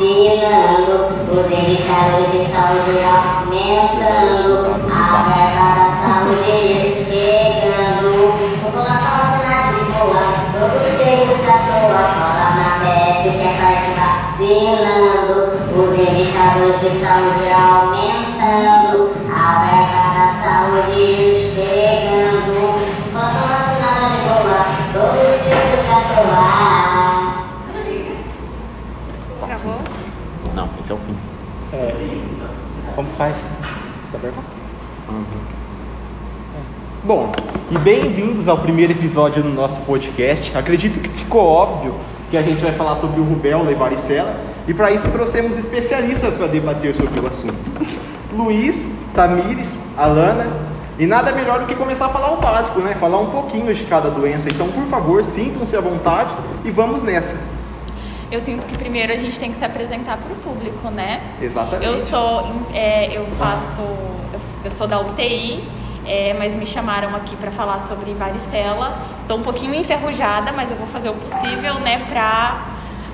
virando, os indicadores de saúde aumentando, a verba da saúde chegando, população vacinada de boa, todos cheios à toa, cola na pele, quer participar, vacinando, os indicadores de saúde aumentando, a verba da saúde esse é o fim. É, como faz essa pergunta? Bom, e bem-vindos ao primeiro episódio do nosso podcast. Acredito que ficou óbvio que a gente vai falar sobre o rubéola e varicela, e para isso trouxemos especialistas para debater sobre o assunto. Luiz, Tamires, Alana, e nada melhor do que começar a falar o básico, né? Falar um pouquinho de cada doença. Então, por favor, sintam-se à vontade e vamos nessa. Eu sinto que primeiro a gente tem que se apresentar para o público, né? Exatamente. Eu sou, é, eu faço, eu, eu sou da UTI, é, mas me chamaram aqui para falar sobre varicela. Estou um pouquinho enferrujada, mas eu vou fazer o possível, né, para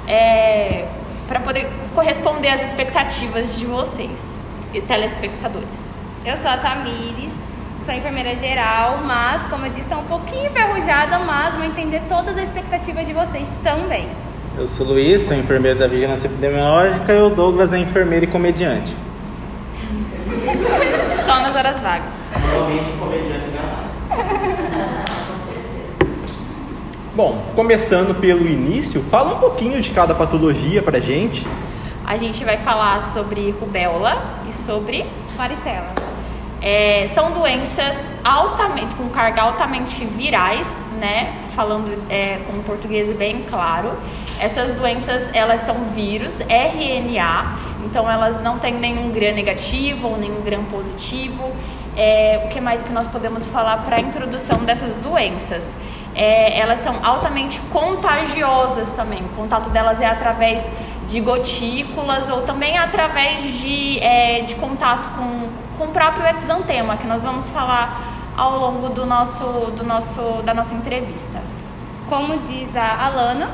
é, para poder corresponder às expectativas de vocês e telespectadores. Eu sou a Tamires, sou enfermeira geral, mas, como eu disse, estou um pouquinho enferrujada, mas vou entender todas as expectativas de vocês também. Eu sou Luiz, sou enfermeiro da Vigilância Epidemiológica e o Douglas é enfermeiro e comediante. Só nas horas vagas. Normalmente comediante Bom, começando pelo início, fala um pouquinho de cada patologia pra gente. A gente vai falar sobre rubéola e sobre Varicela. É, são doenças altamente, com carga altamente virais, né? Falando é, com português bem claro. Essas doenças, elas são vírus, RNA, então elas não têm nenhum gram negativo ou nenhum gram positivo. É, o que mais que nós podemos falar para a introdução dessas doenças? É, elas são altamente contagiosas também. O contato delas é através de gotículas ou também através de, é, de contato com, com o próprio exantema, que nós vamos falar ao longo do nosso, do nosso, da nossa entrevista. Como diz a Alana,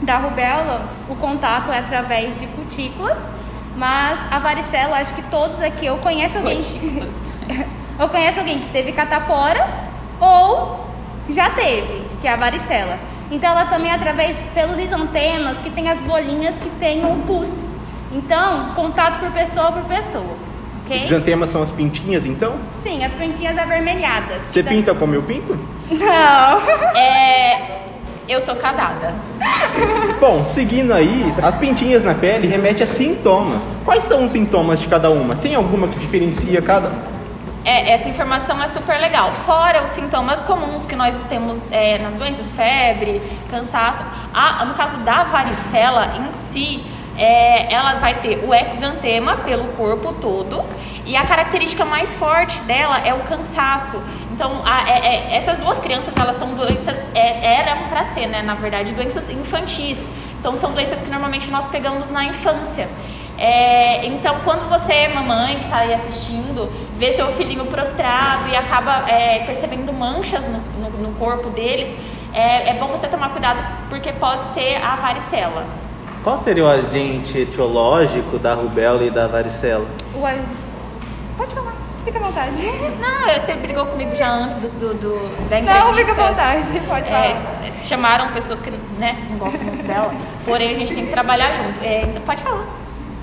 da rubéola, o contato é através de cutículas, mas a varicela, acho que todos aqui, eu conheço alguém Gotículas. Eu conheço alguém que teve catapora ou já teve, que é a varicela. Então ela também é através pelos isantemas que tem as bolinhas que tem o pus. Então, contato por pessoa por pessoa. Os Ok? exantemas são as pintinhas, então? Sim, as pintinhas avermelhadas. Você Que pinta como eu pinto? Não. É, eu sou casada. Bom, seguindo aí, as pintinhas na pele remetem a sintoma. Quais são os sintomas de cada uma? Tem alguma que diferencia cada? É, essa informação é super legal. Fora os sintomas comuns que nós temos é, nas doenças, febre, cansaço. A- no caso da varicela em si, é, ela vai ter o exantema pelo corpo todo e a característica mais forte dela é o cansaço. Então, a- é- é- essas duas crianças, elas são doenças, é, eram para ser, né, na verdade, doenças infantis. Então, são doenças que normalmente nós pegamos na infância. É, então, quando você, mamãe que está aí assistindo, vê seu filhinho prostrado e acaba é, percebendo manchas no, no- no corpo deles, é, é bom você tomar cuidado porque pode ser a varicela. Qual seria o agente etiológico da rubéola e da varicela? O ag- Pode falar, fica à vontade. Não, você brigou comigo já antes do, do- do- da entrevista. Não, fica à vontade, pode falar. É, chamaram pessoas que né, não gostam muito dela, porém a gente tem que trabalhar junto. É, então, pode falar.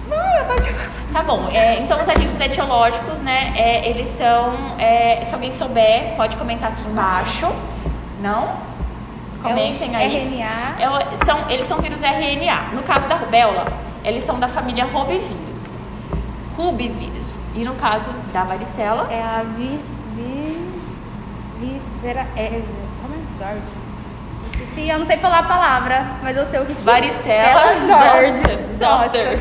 Não, pode falar. Tá bom, é, então os agentes etiológicos, né, é, eles são, é, se alguém souber, pode comentar aqui embaixo. Não? Comentem É aí. RNA. É são, eles são vírus RNA. No caso da rubéola, eles são da família Robivírus. Rubivírus. E no caso da varicela, É a vi... vi... Viscera... É... Como é? Zordes. Esqueci, eu não sei falar a palavra, mas eu sei o que que varicela É zoster.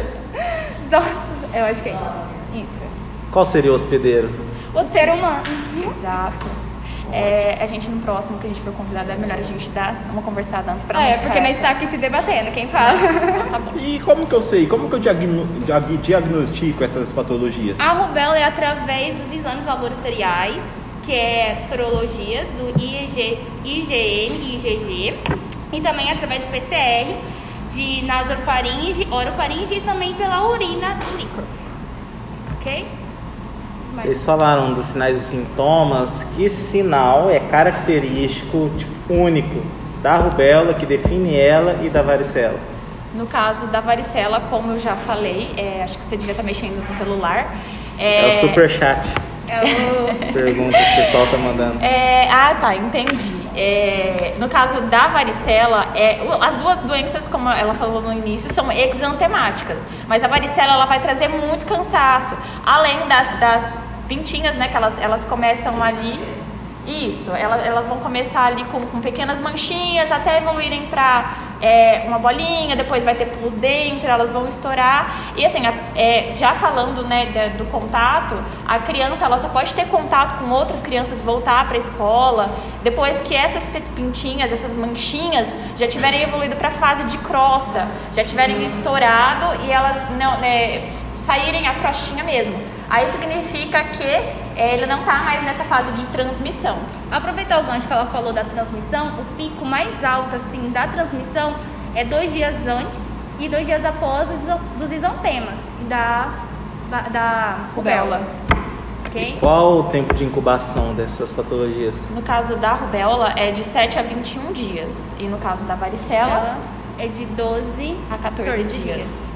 Zoster. Eu acho que é isso. Isso. Qual seria o hospedeiro? O ser humano. Exato. É, a gente no próximo que a gente for convidado é melhor a gente dar uma conversada antes pra É, não porque nós está aqui se debatendo, quem fala. Tá bom. E como que eu sei? Como que eu diagno- diag- diagnostico essas patologias? A rubéola é através dos exames laboratoriais, que é sorologias do IgG, IgM e IgG, e também através do PCR. de nasofaringe, orofaringe e também pela urina e líquor. Ok? Vocês falaram dos sinais e sintomas. Que sinal é característico, tipo, único da rubéola, que define ela e da varicela? No caso da varicela, como eu já falei, é, acho que você devia estar mexendo no celular. É, o superchat. É o... As perguntas que o pessoal tá mandando. É, ah, tá, entendi. É, no caso da varicela, é, as duas doenças, como ela falou no início, são exantemáticas. Mas a varicela ela vai trazer muito cansaço. Além das, das pintinhas, né, que elas, elas começam ali. Isso, elas, elas vão começar ali com, com pequenas manchinhas até evoluírem para uma bolinha, depois vai ter pus dentro, elas vão estourar. E assim, é, já falando né, do contato, a criança ela só pode ter contato com outras crianças, voltar para a escola, depois que essas pintinhas, essas manchinhas já tiverem evoluído para a fase de crosta, já tiverem estourado e elas não, né, saírem a crostinha mesmo. Aí significa que é, ele não está mais nessa fase de transmissão. Aproveitar o gancho que ela falou da transmissão, o pico mais alto assim da transmissão é dois dias antes e dois dias após os dos exantemas da, da, rubéola. Ok? Qual o tempo de incubação dessas patologias? No caso da rubéola é de 7 a 21 dias e no caso da varicela Ela é de 12 a 14 dias.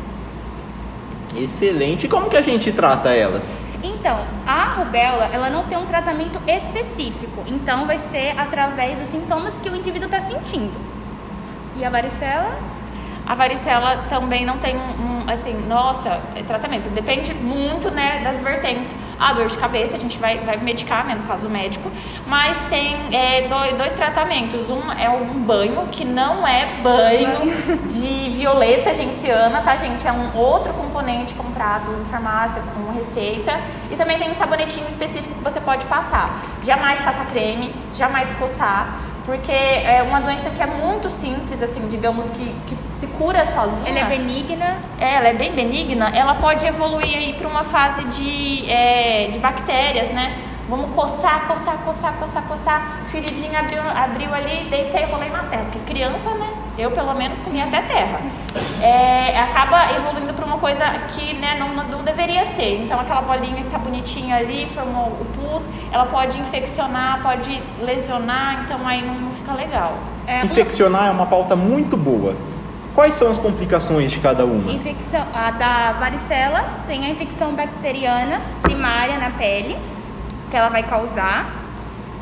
Excelente. E como que a gente trata elas? Então, a rubéola, ela não tem um tratamento específico. Então, vai ser através dos sintomas que o indivíduo está sentindo. E a varicela? A varicela também não tem um, um, assim, nossa, é tratamento. Depende muito, né, das vertentes. A dor de cabeça, a gente vai, vai medicar, né, no caso médico. Mas tem é, dois, dois tratamentos. Um é um banho, que não é banho de violeta genciana, tá, gente? É um outro componente comprado em farmácia com receita. E também tem um sabonetinho específico que você pode passar. Jamais passar creme, jamais coçar. Porque é uma doença que é muito simples, assim, digamos que, que se cura sozinha. Ela é benigna. É, ela é bem benigna, ela pode evoluir aí para uma fase de, é, de bactérias, né? Vamos coçar, coçar, coçar, coçar, coçar. Feridinha abriu, abriu ali, deitei e rolei na terra. Porque criança, né? Eu pelo menos comi até terra. É, acaba evoluindo uma coisa que né, não, não deveria ser. Então aquela bolinha que tá bonitinha ali, formou o pus, ela pode infeccionar, pode lesionar, então aí não, não fica legal. É uma Infeccionar é uma pauta muito boa. Quais são as complicações de cada uma? infecção. A da varicela tem a infecção bacteriana primária na pele, que ela vai causar.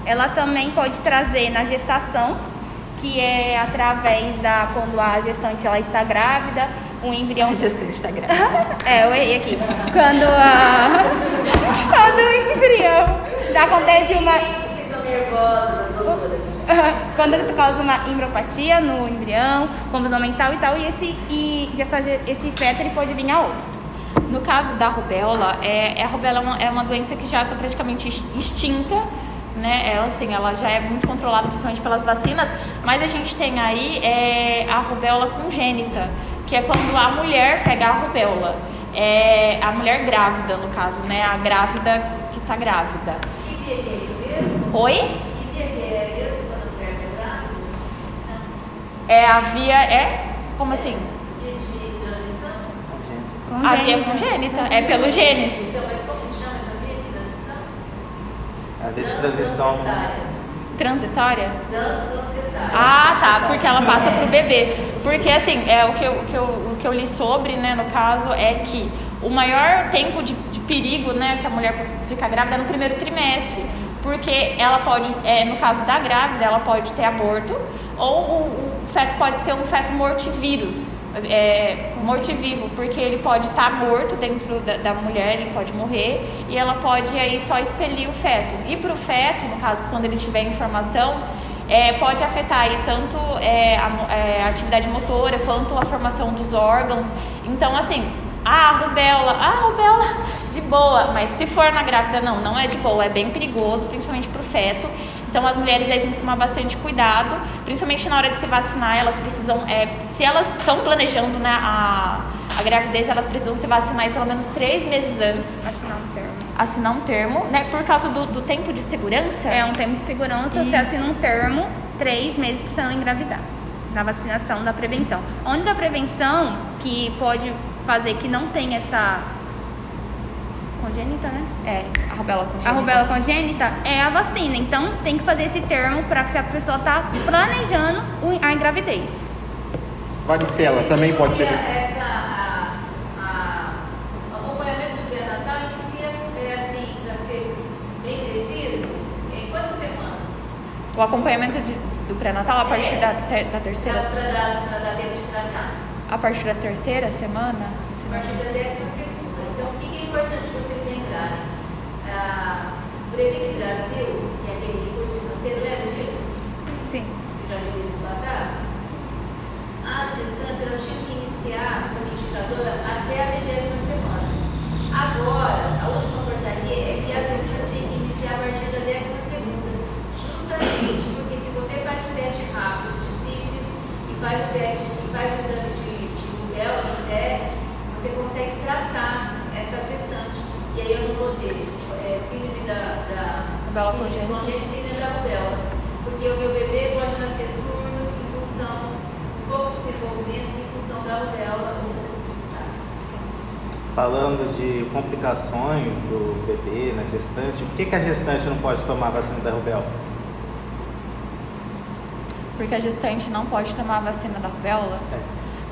Ela também pode trazer na gestação, que é através da quando a gestante ela está grávida, o embrião gestante tá grávida. É, eu errei aqui. Quando a. Quando o embrião. Acontece uma. Quando causa uma embriopatia no embrião, confusão mental e tal, e esse, e essa, esse feto ele pode vir a outro. No caso da rubéola, é, a rubéola é uma, é uma doença que já está praticamente ex- extinta, né? Ela, assim, ela já é muito controlada, principalmente pelas vacinas, mas a gente tem aí é, a rubéola congênita, que é quando a mulher pega a rubéola. É, a mulher grávida, no caso, né? A grávida que está grávida. Oi? É a via é como assim? A via é congênita, é pelo gênesis. A via de transição. Transitória? Ah, tá, porque ela passa pro bebê. Porque assim, é o que eu, o que eu, o que eu li sobre, né, no caso, é que o maior tempo de, de perigo, né, que a mulher fica grávida é no primeiro trimestre. Porque ela pode, é, no caso da grávida, ela pode ter aborto, ou o, o feto pode ser um feto mortívido. É, morto-vivo, porque ele pode estar morto dentro da, da mulher, ele pode morrer e ela pode aí só expelir o feto. E para o feto, no caso, quando ele tiver informação, é, pode afetar aí tanto é, a, é, a atividade motora quanto a formação dos órgãos. Então, assim, ah, rubéola, ah, rubéola, de boa, mas se for na grávida, não, não é de boa, é bem perigoso, principalmente para o feto. Então as mulheres aí têm que tomar bastante cuidado, principalmente na hora de se vacinar, elas precisam, é, se elas estão planejando né, a, a gravidez, elas precisam se vacinar pelo menos três meses antes, Assinar um termo. assinar um termo, né? Por causa do, do tempo de segurança. É um tempo de segurança, você Isso. assina um termo, três meses pra você não engravidar. na vacinação da prevenção. A única prevenção que pode fazer que não tem essa congênita, né? É, a rubéola congênita. A rubéola congênita é a vacina. Então tem que fazer esse termo para que se a pessoa está planejando a gravidez. Varicela também pode ser. Essa, a, a, o acompanhamento do pré-natal inicia, é assim, para ser bem preciso, em quantas semanas? O acompanhamento de- do pré-natal a partir da, te- da terceira Para dar, para dar tempo de tratar. a partir da terceira semana. se A não- partir da décima segunda. Então, o que que é importante vocês lembrarem? O Previne Brasil, que é aquele recurso financeiro, lembra disso? Sim. que já isso no passado, as gestantes elas tinham que iniciar como indicadora até a vigésima semana. Agora, a última portaria é que as gestantes têm que iniciar a partir da décima segunda. Justamente porque se você faz um teste rápido de sífilis e faz o teste e faz o exame de, de rubéola, você consegue tratar essa gestante. E aí eu síndrome congênita. congênita e da rubéola. Porque o meu bebê pode nascer surdo em função um pouco desenvolvimento em função da rubéola ou da síndrome. Falando de complicações do bebê na gestante, por que, que a gestante não pode tomar a vacina da rubéola? Porque a gestante não pode tomar a vacina da rubéola. É.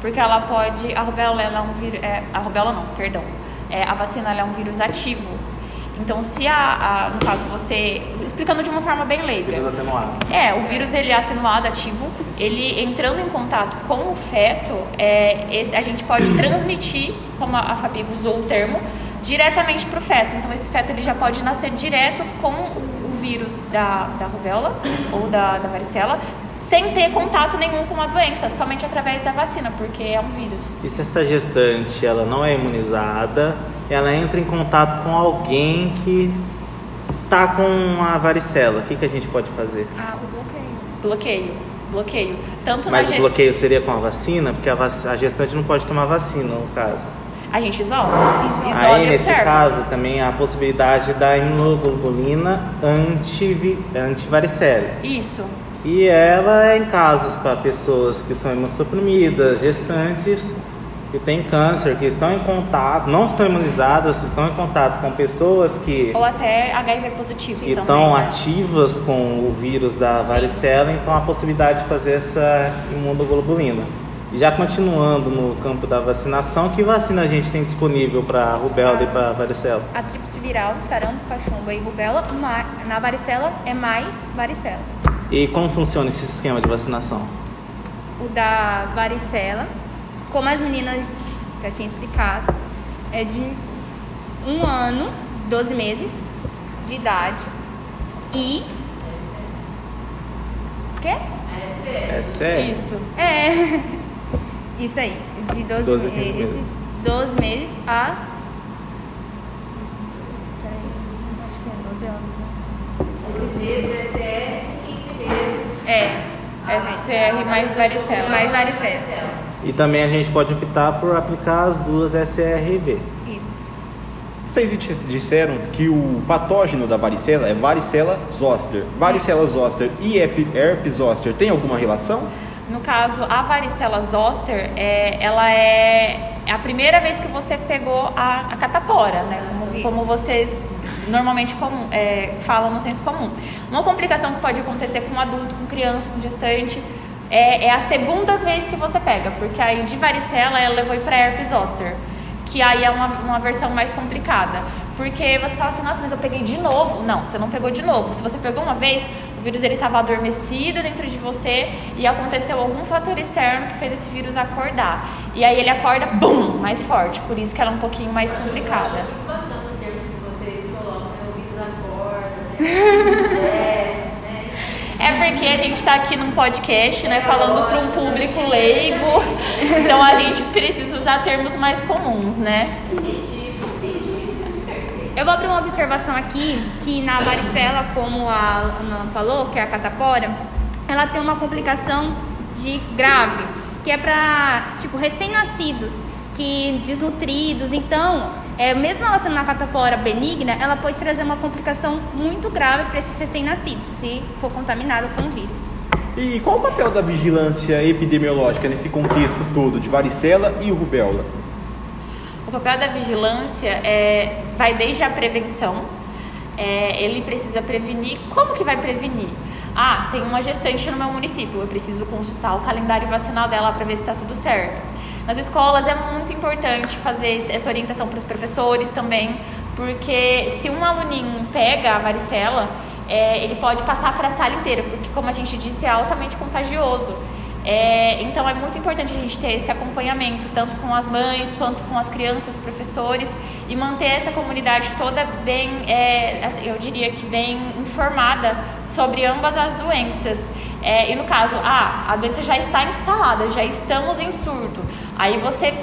Porque ela pode. A rubéola ela é um vírus. É, a rubéola não, perdão. É, a vacina ela é um vírus ativo. Então, se a, a- no caso você. Explicando de uma forma bem leiga. Vírus atenuado. É, o vírus ele é atenuado, ativo. Ele entrando em contato com o feto, é, esse- a gente pode transmitir, como a, a Fabi usou o termo, diretamente para o feto. Então esse feto ele já pode nascer direto com o, o vírus da, da rubéola ou da, da varicela, sem ter contato nenhum com a doença, somente através da vacina, porque é um vírus. E se essa gestante ela não é imunizada, ela entra em contato com alguém que tá com a varicela, o que, que a gente pode fazer? Ah, o bloqueio. Bloqueio, bloqueio. Tanto Mas na o gest- bloqueio seria com a vacina, porque a, vac- a gestante não pode tomar vacina, no caso. A gente isola. Isola Aí, e nesse caso, também há a possibilidade da imunoglobulina antivi- antivaricela. Isso. E ela é em casos para pessoas que são imunossuprimidas, gestantes, que têm câncer, que estão em contato, não estão imunizadas, estão em contato com pessoas que, Ou até HIV positivo que também. estão né? ativas com o vírus da varicela, então há a possibilidade de fazer essa imunoglobulina. E já continuando no campo da vacinação, que vacina a gente tem disponível para rubéola e para varicela? A tríplice viral, sarampo, cachumba e rubéola, na varicela é mais varicela. E como funciona esse esquema de vacinação? O da varicela, como as meninas já tinham explicado, é de um ano, 12 meses de idade e. Quê? É sério? Isso. É. Isso aí, de 12, 12 a 15 meses. meses. 12 meses a. Peraí, acho que é 12 anos, né? Esqueci. meses, SR, 15 meses. É, SR mais varicela. mais varicela. E também a gente pode optar por aplicar as duas SRV. Isso. Vocês dis- disseram que o patógeno da varicela é varicela zoster. Varicela zoster e herpes zoster tem alguma relação? No caso, a varicela zoster, é, ela é a primeira vez que você pegou a, a catapora, né? Como, como vocês normalmente comum, é, falam no senso comum. Uma complicação que pode acontecer com um adulto, com criança, com gestante, é, é a segunda vez que você pega, porque aí de varicela ela levou para herpes zoster. Que aí é uma, uma versão mais complicada. Porque você fala assim, nossa, mas eu peguei de novo. Não, você não pegou de novo. Se você pegou uma vez, o vírus ele estava adormecido dentro de você e aconteceu algum fator externo que fez esse vírus acordar. E aí ele acorda, bum, mais forte. Por isso que ela é um pouquinho mais complicada. Muito bacana os termos que vocês colocam, né? O vírus acorda, né? Desce, né? É porque a gente está aqui num podcast, né, falando para um público leigo. Então a gente precisa usar termos mais comuns, né? Eu vou abrir uma observação aqui, que na varicela, como a Ana falou, que é a catapora, ela tem uma complicação de grave, que é para, tipo, recém-nascidos, que desnutridos, então, é, mesmo ela sendo uma catapora benigna, ela pode trazer uma complicação muito grave para esses recém-nascidos, se for contaminado com o vírus. E qual o papel da vigilância epidemiológica nesse contexto todo de varicela e rubéola? O papel da vigilância é, vai desde a prevenção. É, ele precisa prevenir. Como que vai prevenir? Ah, tem uma gestante no meu município. Eu preciso consultar o calendário vacinal dela para ver se está tudo certo. Nas escolas é muito importante fazer essa orientação para os professores também, porque se um aluninho pega a varicela, é, ele pode passar para a sala inteira, porque como a gente disse, é altamente contagioso. É, então é muito importante a gente ter esse acompanhamento, tanto com as mães quanto com as crianças, professores, e manter essa comunidade toda bem, é, eu diria que bem informada sobre ambas as doenças. É, e no caso, ah, a doença já está instalada, já estamos em surto. Aí você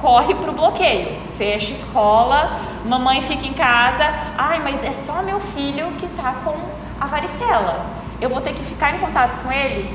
corre para o bloqueio, fecha escola, mamãe fica em casa. Ai, mas é só meu filho que está com a varicela. Eu vou ter que ficar em contato com ele?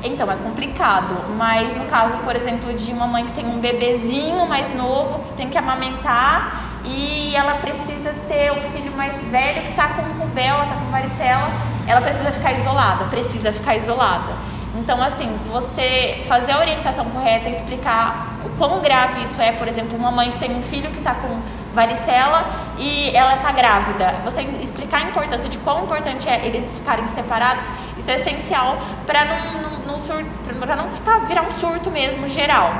Então é complicado, mas no caso, por exemplo, de uma mãe que tem um bebezinho mais novo, que tem que amamentar e ela precisa ter o filho mais velho que está com rubéola, está com varicela, ela precisa ficar isolada, precisa ficar isolada. Então, assim, você fazer a orientação correta, explicar quão grave isso é, por exemplo, uma mãe que tem um filho que está com varicela e ela está grávida. Você explicar a importância de quão importante é eles ficarem separados, isso é essencial para não, não, não, surto, não ficar, virar um surto mesmo geral.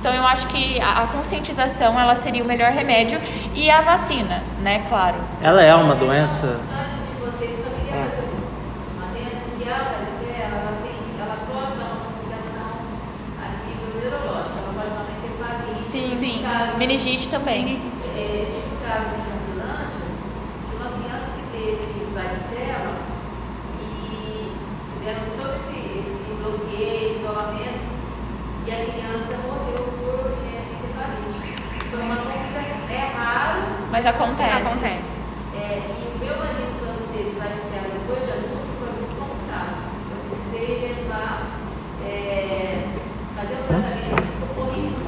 Então eu acho que a, a, conscientização ela seria o melhor remédio e a vacina, né, claro. Ela é uma doença. Antes de vocês, só queria fazer uma adenda que a varicela, ela tem, ela pode dar uma complicação a nível neurológico, ela pode dar uma encefalite. Sim, Sim. Caso, meningite também. Meningite. é, tive um caso em Transilândia de uma criança que teve varicela e fizeram todo esse, esse bloqueio, isolamento, e a criança morreu por é, encefalite. Foi uma complicação. É raro, Mas acontece. Acontece. é, e o meu marido, quando teve varicela depois de adulto, foi muito complicado. Eu precisei levar, é, fazer um tratamento horrível.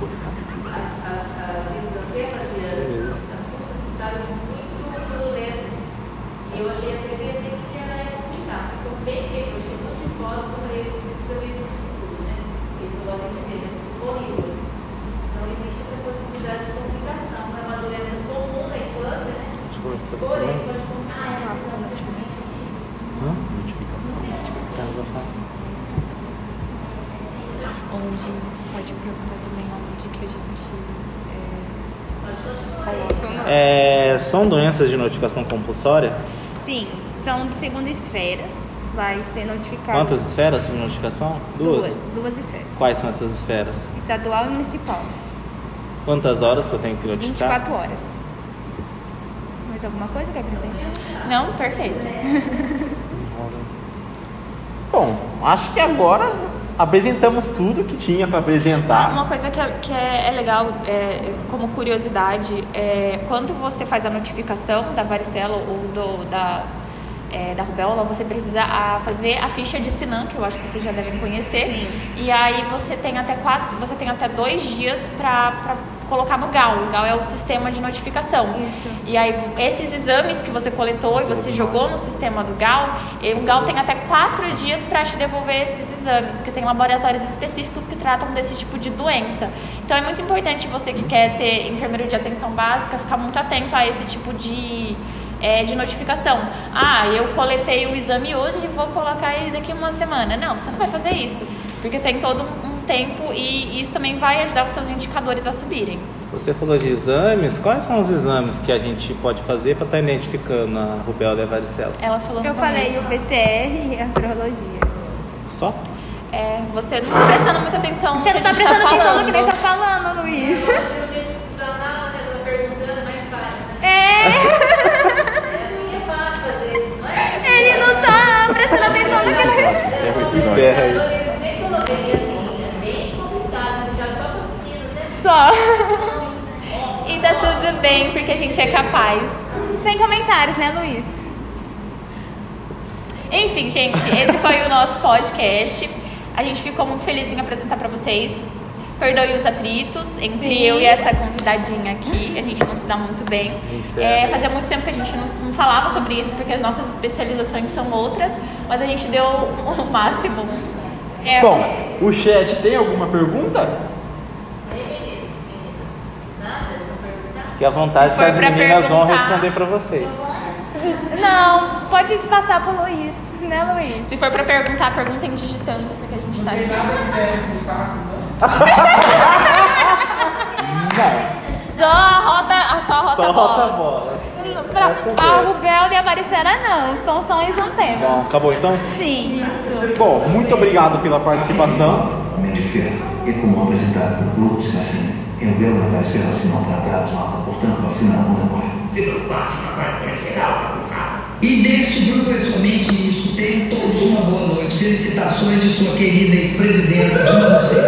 As, as, as exantemas e as, as forças ficaram muito violentas. E eu achei a primeira que ela ia complicar. Ficou bem feio, eu achei muito de fora, porque eu falei, eu preciso ver isso no futuro, né? E eu logo entender, mas ficou horrível. Então existe essa possibilidade de complicação. É uma doença comum na infância, né? Porém, pode complicar. Hã? Onde pode perguntar também onde que a gente Vamos lá. É, são doenças de notificação compulsória? Sim, são de segunda esferas. Vai ser notificado. Quantas esferas de notificação? Duas. Duas esferas. Quais são essas esferas? Estadual e municipal. Quantas horas que eu tenho que notificar? 24 horas. Mais alguma coisa que acrescentar? Não, perfeito. Bom, acho que agora apresentamos tudo que tinha para apresentar. Uma coisa que é, que é, é legal, é, como curiosidade, é quando você faz a notificação da varicela ou do, da, é, da rubéola, você precisa a, fazer a ficha de Sinan, que eu acho que vocês já devem conhecer. Sim. E aí você tem até quatro, você tem até dois dias para colocar no GAL. O GAL é o sistema de notificação. Isso. E aí, esses exames que você coletou e você jogou no sistema do GAL, e o GAL tem até quatro dias para te devolver esses exames, porque tem laboratórios específicos que tratam desse tipo de doença. Então, é muito importante você que quer ser enfermeiro de atenção básica ficar muito atento a esse tipo de, é, de notificação. Ah, eu coletei o exame hoje e vou colocar ele daqui a uma semana. Não, você não vai fazer isso, porque tem todo um tempo e isso também vai ajudar os seus indicadores a subirem. Você falou de exames. Quais são os exames que a gente pode fazer para estar identificando a rubéola e a varicela? Ela falou no Eu falei o PCR e a astrologia. Só? É, você não tá prestando muita atenção no Você que não a tá prestando tá atenção falando. no que nem tá falando, Luiz. Eu tenho que estudar na porque a gente é capaz. Sem comentários, né, Luiz? Enfim, gente, esse foi o nosso podcast. A gente ficou muito feliz em apresentar pra vocês. Perdoe os atritos entre Sim. eu e essa convidadinha aqui. A gente não se dá muito bem. É, é. fazia muito tempo que a gente não, não falava sobre isso, porque as nossas especializações são outras, mas a gente deu o máximo É, Bom, o chat tem alguma pergunta? Aí, meninos, meninas, nada? Não Fique à vontade que for as pra meninas vão responder pra vocês. Não, pode passar pro Luiz, né, Luiz? Se for pra perguntar, perguntem digitando, porque a gente tá Tem aqui. nada que desce no saco, não. Só só rota Só a rota a bola. bola. Pra, é a mesmo. rubéola e a varicela não, são só Bom, isantemas. acabou então? Sim. Bom, muito obrigado pela participação. Homem de Ferro e como apresentado Grupo Sinacina. Em Belo na Varicela se não tratados, mata, portanto, vacina não demora. Se preocupar, vai geral, por favor. E deste grupo é somente isso. Tenham todos uma boa noite. Felicitações de sua querida ex-presidenta Dilma Rousseff.